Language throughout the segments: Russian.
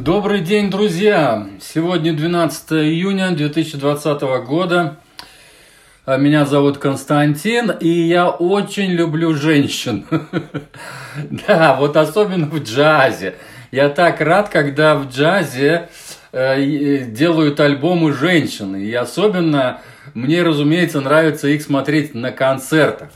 Добрый день, друзья! Сегодня 12 июня 2020 года. А Меня зовут Константин, и я очень люблю женщин. Да, вот особенно в джазе. Я так рад, когда в джазе э, делают альбомы женщин. И особенно мне, разумеется, нравится их смотреть на концертах.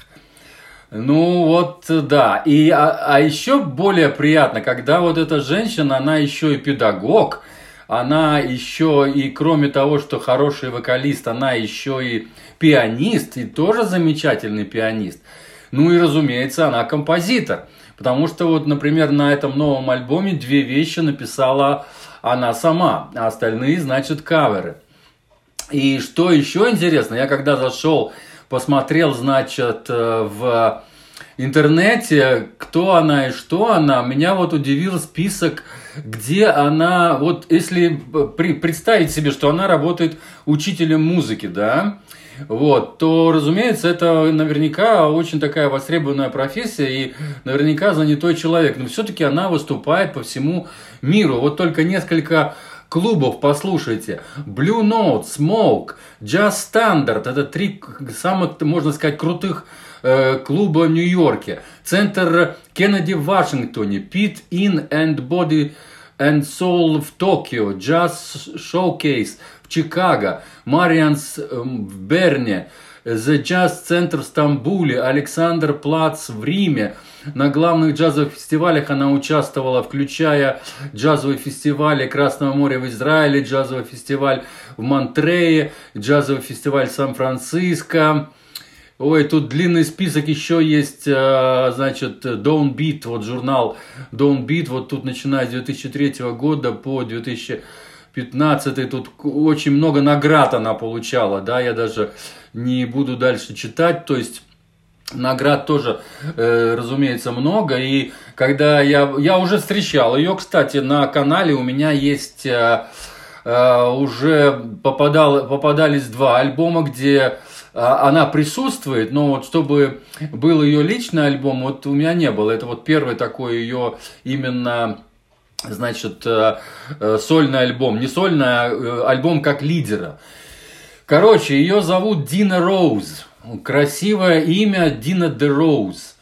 Ну вот, да. И, а, а еще более приятно, когда вот эта женщина, она еще и педагог, она еще и, кроме того, что хороший вокалист, она еще и пианист, и тоже замечательный пианист. Ну и, разумеется, она композитор. Потому что вот, например, на этом новом альбоме две вещи написала она сама, а остальные, значит, каверы. И что еще интересно, я когда зашел посмотрел, значит, э, в интернете, кто она и что она, меня вот удивил список, где она, вот если представить себе, что она работает учителем музыки, да, вот, то, разумеется, это наверняка очень такая востребованная профессия и наверняка занятой человек. Но все-таки она выступает по всему миру. Вот только несколько клубов послушайте. Blue Note, Smoke, Jazz Standard. Это три самых, можно сказать, крутых э, клуба в Нью-Йорке. Центр Кеннеди в Вашингтоне. Pit In and Body and Soul в Токио. Jazz Showcase в Чикаго. Марианс эм, в Берне. The Jazz Center в Стамбуле. Александр Плац в Риме. На главных джазовых фестивалях она участвовала, включая джазовые фестивали Красного моря в Израиле, джазовый фестиваль в Монтрее, джазовый фестиваль Сан-Франциско. Ой, тут длинный список еще есть, э, значит, Don't Beat, вот журнал Don't Beat, вот тут начиная с 2003 года по 2015, тут очень много наград она получала, да, я даже не буду дальше читать, то есть Наград тоже, э, разумеется, много. И когда я, я уже встречал ее, кстати, на канале у меня есть э, э, уже попадал, попадались два альбома, где она присутствует, но вот чтобы был ее личный альбом, вот у меня не было. Это вот первый такой ее именно значит, сольный альбом. Не сольный, а альбом как лидера. Короче, ее зовут Дина Роуз. Красивое имя Дина Де Роуз.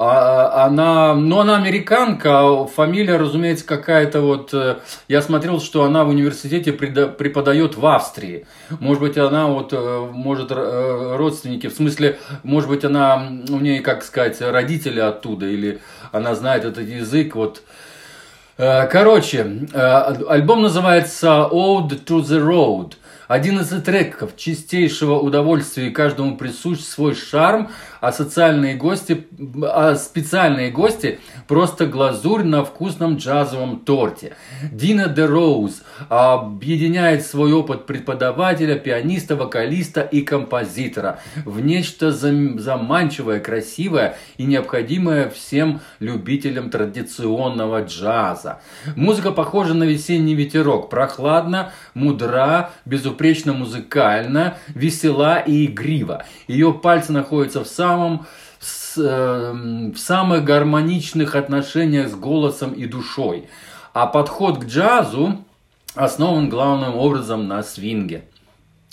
А, она, ну, она американка, а фамилия, разумеется, какая-то вот... Э, я смотрел, что она в университете преподает в Австрии. Может быть, она вот, э, может, э, родственники, в смысле, может быть, она, у нее, как сказать, родители оттуда, или она знает этот язык, вот... Короче, альбом называется Ode to the Road – 11 треков чистейшего удовольствия, и каждому присущ свой шарм, а социальные гости, а специальные гости просто глазурь на вкусном джазовом торте. Дина де Роуз объединяет свой опыт преподавателя, пианиста, вокалиста и композитора в нечто заманчивое, красивое и необходимое всем любителям традиционного джаза. Музыка похожа на весенний ветерок, прохладно, мудра, безупречно музыкальна, весела и игрива. Ее пальцы находятся в самом самом эм, в самых гармоничных отношениях с голосом и душой. А подход к джазу основан главным образом на свинге.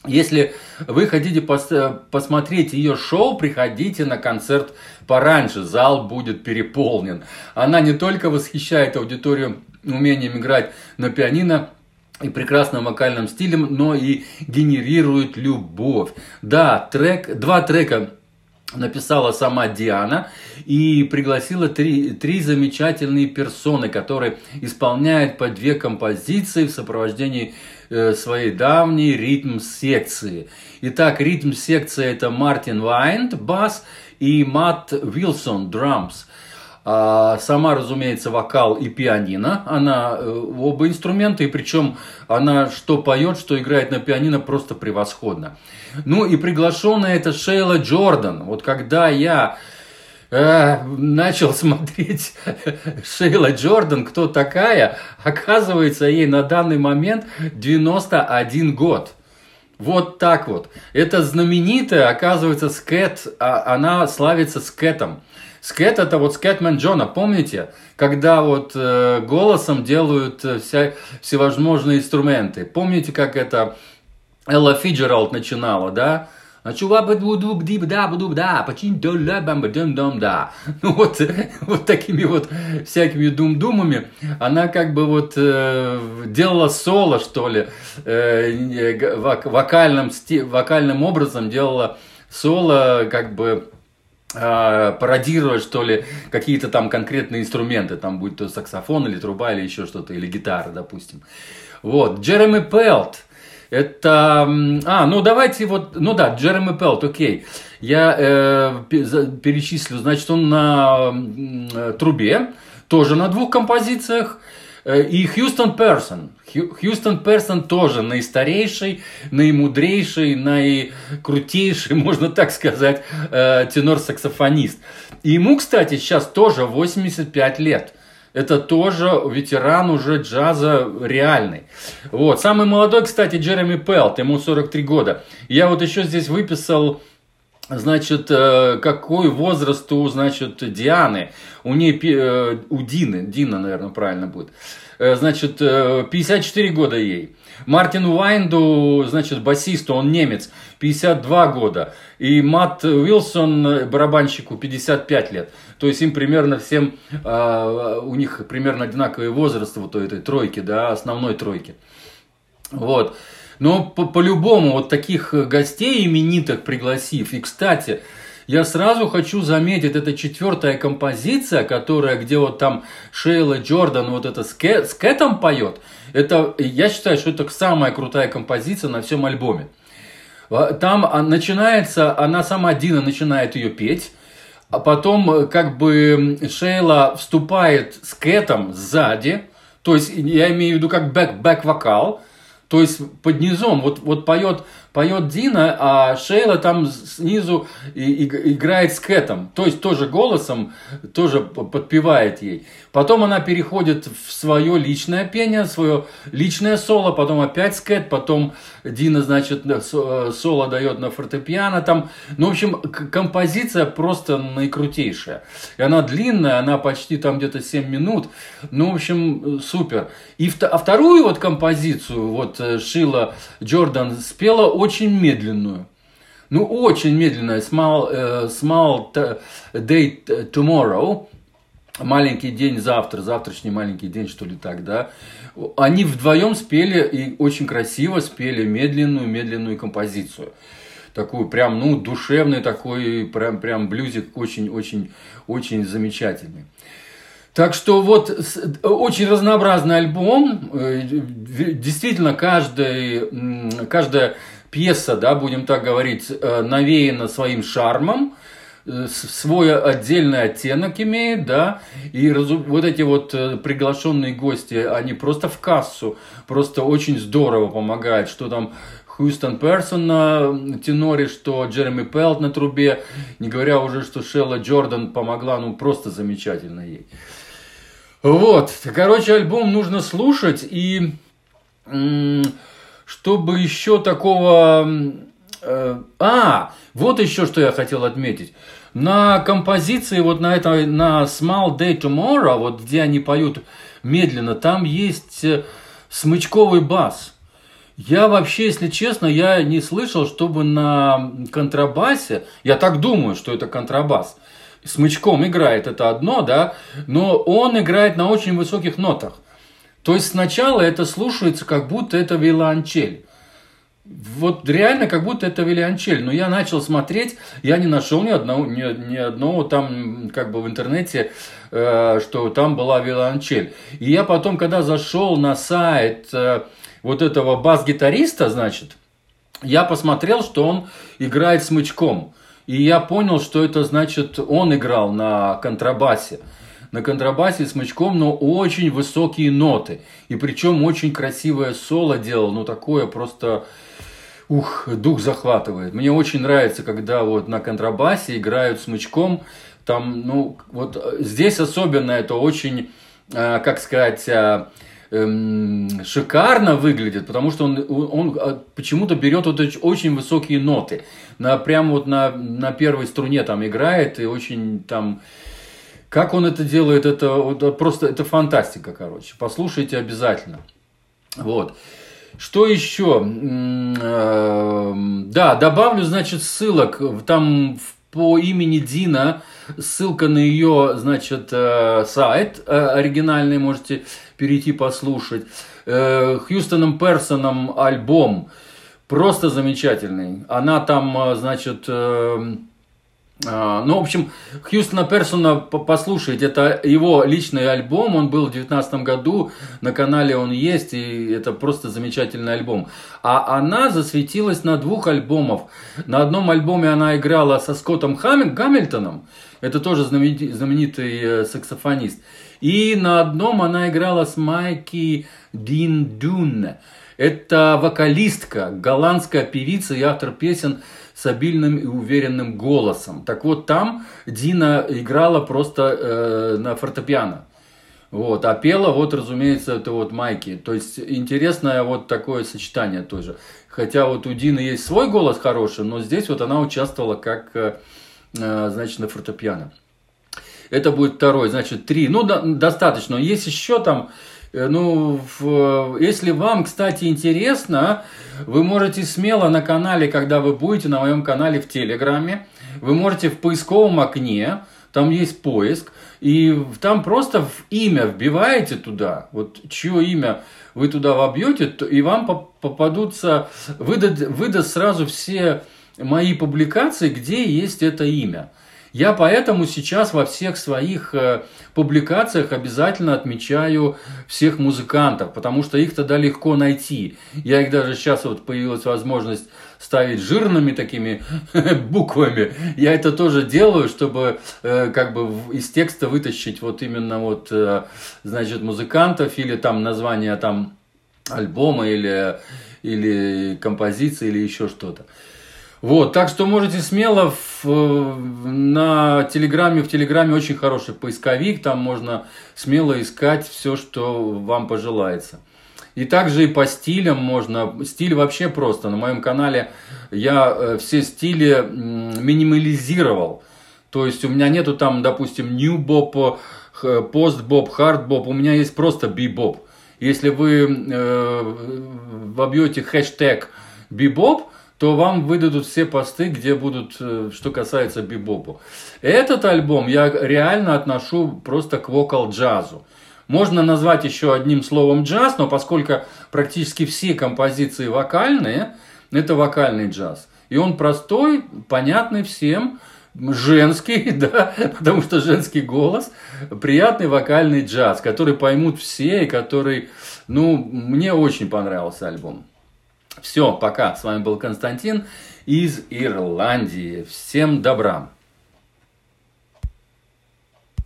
Если вы хотите пос посмотреть ее шоу, приходите на концерт пораньше, зал будет переполнен. Она не только восхищает аудиторию умением играть на пианино, и прекрасным вокальным стилем, но и генерирует любовь. Да, трек, два трека написала сама Диана и пригласила три, три замечательные персоны, которые исполняют по две композиции в сопровождении э, своей давней ритм-секции. Итак, ритм-секция это Мартин Вайнд, бас, и Матт Вилсон, драмс. А сама, разумеется, вокал и пианино. Она э, оба инструмента, и причем она что поет, что играет на пианино просто превосходно. Ну и приглашенная это Шейла Джордан. Вот когда я э, начал смотреть Шейла Джордан, кто такая, оказывается, ей на данный момент 91 год. Вот так вот. Это знаменитая, оказывается, скет, а она славится скетом Скет это вот Скетмен Джона, помните? Когда вот э, голосом делают э, вся, всевозможные инструменты. Помните, как это Элла Фиджералд начинала, да? А да ну вот вот такими вот всякими дум-думами она как бы вот э, делала соло что ли э, вокальным вокальным образом делала соло как бы э, пародировать, что ли, какие-то там конкретные инструменты, там будь то саксофон или труба или еще что-то, или гитара, допустим. Вот, Джереми Пелт, это... А, ну давайте вот... Ну да, Джереми Пелт, окей. Я э, перечислю. Значит, он на э, трубе, тоже на двух композициях. Э, и Хьюстон Персон. Хьюстон Персон тоже наистарейший, наимудрейший, наикрутейший, можно так сказать, э, тенор-саксофонист. И ему, кстати, сейчас тоже 85 лет. Это тоже ветеран уже джаза реальный. Вот. Самый молодой, кстати, Джереми Пелт, ему 43 года. Я вот еще здесь выписал Значит, э, какой возраст у, значит, Дианы? У нее, э, у Дины, Дина, наверное, правильно будет. Э, значит, 54 года ей. Мартин Уайнду, значит, басисту, он немец, 52 года. И Мат Уилсон, барабанщику, 55 лет. То есть им примерно всем, у них примерно одинаковый возраст вот у этой тройки, да, основной тройки. Вот. Но по-любому по вот таких э, гостей именитых пригласив, и, кстати, я сразу хочу заметить, это четвертая композиция, которая, где вот там Шейла Джордан вот это с, Кэ, с Кэтом поет, это, я считаю, что это самая крутая композиция на всем альбоме. Там а, начинается, она сама Дина начинает ее петь, а потом э, как бы Шейла вступает с Кэтом сзади, то есть я имею в виду как бэк-вокал, то есть под низом, вот, вот поет, поет Дина, а Шейла там снизу и, и, играет с Кэтом. То есть тоже голосом, тоже подпевает ей. Потом она переходит в свое личное пение, свое личное соло, потом опять скет, потом Дина, значит, э, соло дает на фортепиано. Там, ну, в общем, композиция просто наикрутейшая. И она длинная, она почти там где-то 7 минут. Ну, в общем, супер. И а вторую вот композицию, вот э, Шила Джордан спела очень медленную. Ну, очень медленная. Small, uh, small Day Tomorrow маленький день завтра, завтрашний маленький день, что ли так, да, они вдвоем спели и очень красиво спели медленную, медленную композицию. Такую прям, ну, душевный такой, прям, прям блюзик очень-очень, очень замечательный. Так что вот очень разнообразный альбом. Действительно, каждый, каждая пьеса, да, будем так говорить, э, навеяна своим шармом свой отдельный оттенок имеет, да, и вот эти вот э, приглашенные гости, они просто в кассу, просто очень здорово помогают, что там Хьюстон Персон на теноре, что Джереми Пелт на трубе, не говоря уже, что Шелла Джордан помогла, ну просто замечательно ей. Вот, короче, альбом нужно слушать, и чтобы еще такого Э, а, вот еще что я хотел отметить. На композиции, вот на этой, на Small Day Tomorrow, вот где они поют медленно, там есть э, смычковый бас. Я вообще, если честно, я не слышал, чтобы на контрабасе, я так думаю, что это контрабас, смычком играет, это одно, да, но он играет на очень высоких нотах. То есть сначала это слушается, как будто это виолончель вот реально как будто это виолончель. Но я начал смотреть, я не нашел ни одного, ни, ни одного там как бы в интернете, э, что там была виолончель. И я потом, когда зашел на сайт э, вот этого бас-гитариста, значит, я посмотрел, что он играет смычком. И я понял, что это значит, он играл на контрабасе. На контрабасе смычком, но очень высокие ноты. И причем очень красивое соло делал, ну такое просто ух, дух захватывает. Мне очень нравится, когда вот на контрабасе играют смычком. Там, ну, вот э, здесь особенно это очень, э, как сказать, э, эм, шикарно выглядит, потому что он, он почему-то берет вот эти очень высокие ноты. На, прям вот на, на первой струне там играет и очень там Как он это делает, это, это просто это фантастика, короче. Послушайте обязательно. Вот. Что еще? Эм, да, добавлю, значит, ссылок. Там по имени Дина, ссылка на ее, значит, э, сайт э, оригинальный, можете перейти послушать. Э, Хьюстоном Персоном альбом просто замечательный. Она там, значит, а, ну, в общем, Хьюстона Персона послушайте, это его личный альбом, он был в 2019 году, на канале он есть, и это просто замечательный альбом. А она засветилась на двух альбомах. На одном альбоме она играла со Скоттом Гамильтоном, это тоже знаменитый, э, саксофонист. И на одном она играла с Майки Дин Дун. Это вокалистка, голландская певица и автор песен с обильным и уверенным голосом. Так вот, там Дина играла просто э, на фортепиано. Вот, а пела, вот, разумеется, это вот Майки. То есть, интересное вот такое сочетание тоже. Хотя вот у Дины есть свой голос хороший, но здесь вот она участвовала как, э, э значит, на фортепиано. Это будет второй, значит, три. Ну, да, достаточно. Есть еще там ну, в, если вам, кстати, интересно, вы можете смело на канале, когда вы будете на моем канале в Телеграме, вы можете в поисковом окне, там есть поиск, и там просто в имя вбиваете туда, вот чье имя вы туда вобьете, и вам попадутся, выдаст, выдаст сразу все мои публикации, где есть это имя. Я поэтому сейчас во всех своих э, публикациях обязательно отмечаю всех музыкантов, потому что их тогда легко найти. Я их даже сейчас вот появилась возможность ставить жирными такими буквами. Я это тоже делаю, чтобы э, как бы из текста вытащить вот именно вот, э, значит, музыкантов или там название там альбома или, или композиции или еще что-то. Вот, так что можете смело в, на Телеграме, в Телеграме очень хороший поисковик, там можно смело искать все, что вам пожелается. И также и по стилям можно, стиль вообще просто, на моем канале я э, все стили минимализировал, то есть у меня нету там, допустим, new bop, post bop, hard bop, у меня есть просто bebop. Если вы э, вобьете хэштег bebop, то вам выдадут все посты, где будут, э, что касается бибопу. Этот альбом я реально отношу просто к вокал-джазу. Можно назвать еще одним словом джаз, но поскольку практически все композиции вокальные, это вокальный джаз. И он простой, понятный всем, женский, да, потому что женский голос, приятный вокальный джаз, который поймут все и который, ну, мне очень понравился альбом. Все, пока. С вами был Константин из Ирландии. Всем добра.